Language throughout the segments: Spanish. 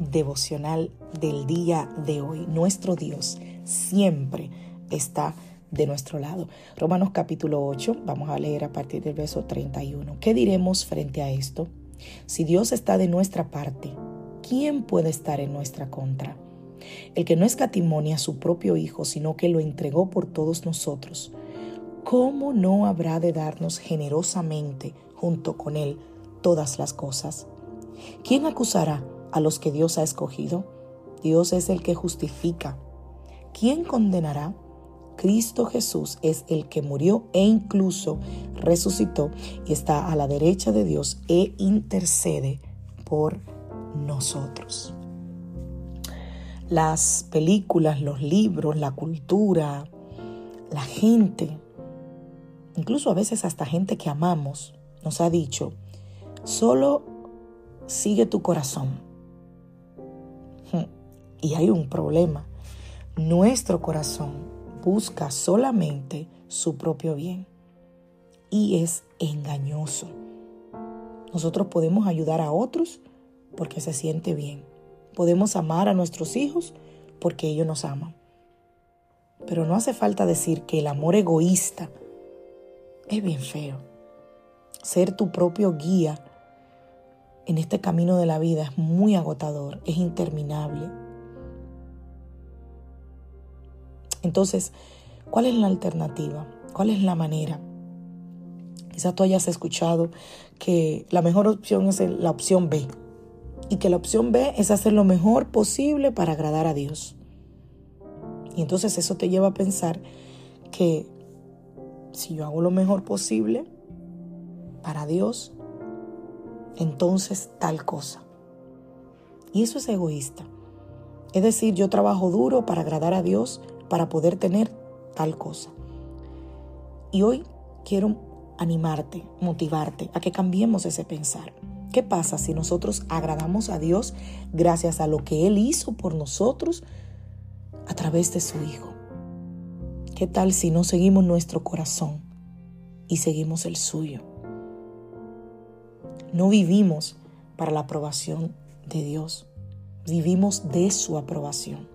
Devocional del día de hoy. Nuestro Dios siempre está de nuestro lado. Romanos capítulo 8, vamos a leer a partir del verso 31. ¿Qué diremos frente a esto? Si Dios está de nuestra parte, ¿quién puede estar en nuestra contra? El que no escatimonia a su propio Hijo, sino que lo entregó por todos nosotros, ¿cómo no habrá de darnos generosamente junto con Él todas las cosas? ¿Quién acusará a los que Dios ha escogido? Dios es el que justifica. ¿Quién condenará? Cristo Jesús es el que murió e incluso resucitó y está a la derecha de Dios e intercede por nosotros. Las películas, los libros, la cultura, la gente, incluso a veces hasta gente que amamos, nos ha dicho, solo sigue tu corazón. Y hay un problema. Nuestro corazón busca solamente su propio bien y es engañoso. Nosotros podemos ayudar a otros porque se siente bien. Podemos amar a nuestros hijos porque ellos nos aman. Pero no hace falta decir que el amor egoísta es bien feo. Ser tu propio guía en este camino de la vida es muy agotador, es interminable. Entonces, ¿cuál es la alternativa? ¿Cuál es la manera? Quizás tú hayas escuchado que la mejor opción es la opción B y que la opción B es hacer lo mejor posible para agradar a Dios. Y entonces eso te lleva a pensar que si yo hago lo mejor posible para Dios, entonces tal cosa. Y eso es egoísta. Es decir, yo trabajo duro para agradar a Dios, para poder tener tal cosa. Y hoy quiero animarte, motivarte a que cambiemos ese pensar. ¿Qué pasa si nosotros agradamos a Dios gracias a lo que Él hizo por nosotros a través de su Hijo? ¿Qué tal si no seguimos nuestro corazón y seguimos el suyo? No vivimos para la aprobación de Dios, vivimos de su aprobación.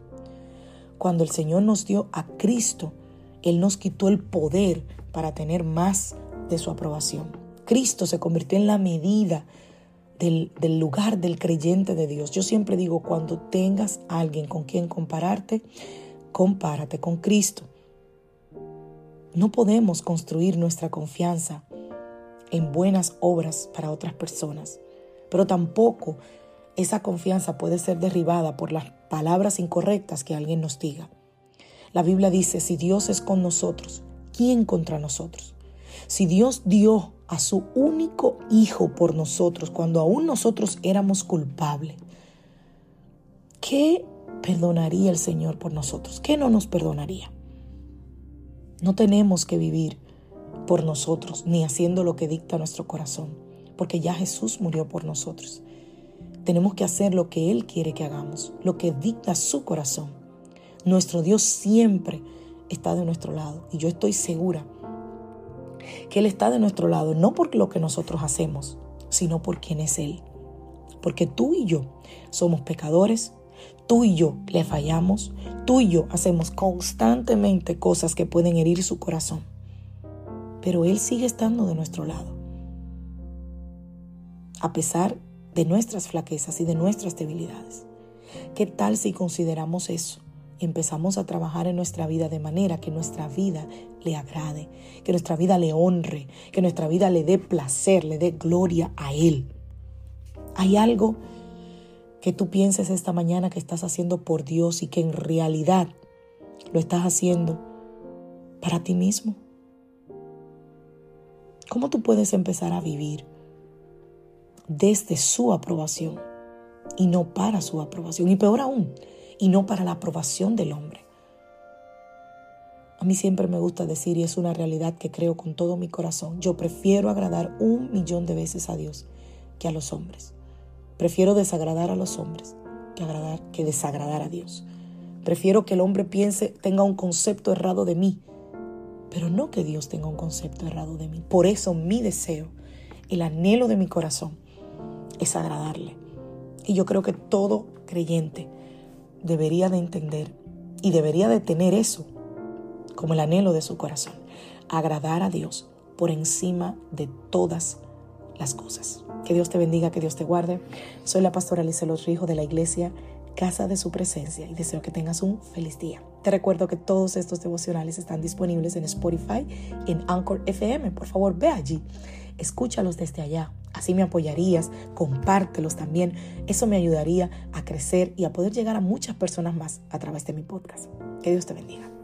Cuando el Señor nos dio a Cristo, Él nos quitó el poder para tener más de su aprobación. Cristo se convirtió en la medida del, lugar del creyente de Dios. Yo siempre digo, cuando tengas a alguien con quien compararte, compárate con Cristo. No podemos construir nuestra confianza en buenas obras para otras personas, pero tampoco esa confianza puede ser derribada por las palabras incorrectas que alguien nos diga. La Biblia dice, si Dios es con nosotros, ¿quién contra nosotros? Si Dios dio a su único Hijo por nosotros cuando aún nosotros éramos culpables, ¿qué perdonaría el Señor por nosotros? ¿Qué no nos perdonaría? No tenemos que vivir por nosotros ni haciendo lo que dicta nuestro corazón, porque ya Jesús murió por nosotros. Tenemos que hacer lo que Él quiere que hagamos, lo que dicta su corazón. Nuestro Dios siempre está de nuestro lado y yo estoy segura que Él está de nuestro lado, no por lo que nosotros hacemos, sino por quien es Él. Porque tú y yo somos pecadores, tú y yo le fallamos, tú y yo hacemos constantemente cosas que pueden herir su corazón. Pero Él sigue estando de nuestro lado. A pesar de nuestras flaquezas y de nuestras debilidades. ¿Qué tal si consideramos eso? y Empezamos a trabajar en nuestra vida de manera que nuestra vida le agrade, que nuestra vida le honre, que nuestra vida le dé placer, le dé gloria a Él. Hay algo que tú pienses esta mañana que estás haciendo por Dios y que en realidad lo estás haciendo para ti mismo. ¿Cómo tú puedes empezar a vivir desde su aprobación y no para su aprobación? Y peor aún, y no para la aprobación del hombre. A mí siempre me gusta decir, y es una realidad que creo con todo mi corazón, yo prefiero agradar un millón de veces a Dios que a los hombres. Prefiero desagradar a los hombres que, agradar, que desagradar a Dios. Prefiero que el hombre piense, tenga un concepto errado de mí, pero no que Dios tenga un concepto errado de mí. Por eso mi deseo, el anhelo de mi corazón es agradarle. Y yo creo que todo creyente debería de entender y debería de tener eso como el anhelo de su corazón, agradar a Dios por encima de todas las cosas. Que Dios te bendiga, que Dios te guarde. Soy la pastora Alicia Los Rijos de la iglesia Casa de Su Presencia y deseo que tengas un feliz día. Te recuerdo que todos estos devocionales están disponibles en Spotify en Anchor FM. Por favor, ve allí, escúchalos desde allá. Así me apoyarías, compártelos también. Eso me ayudaría a crecer y a poder llegar a muchas personas más a través de mi podcast. Que Dios te bendiga.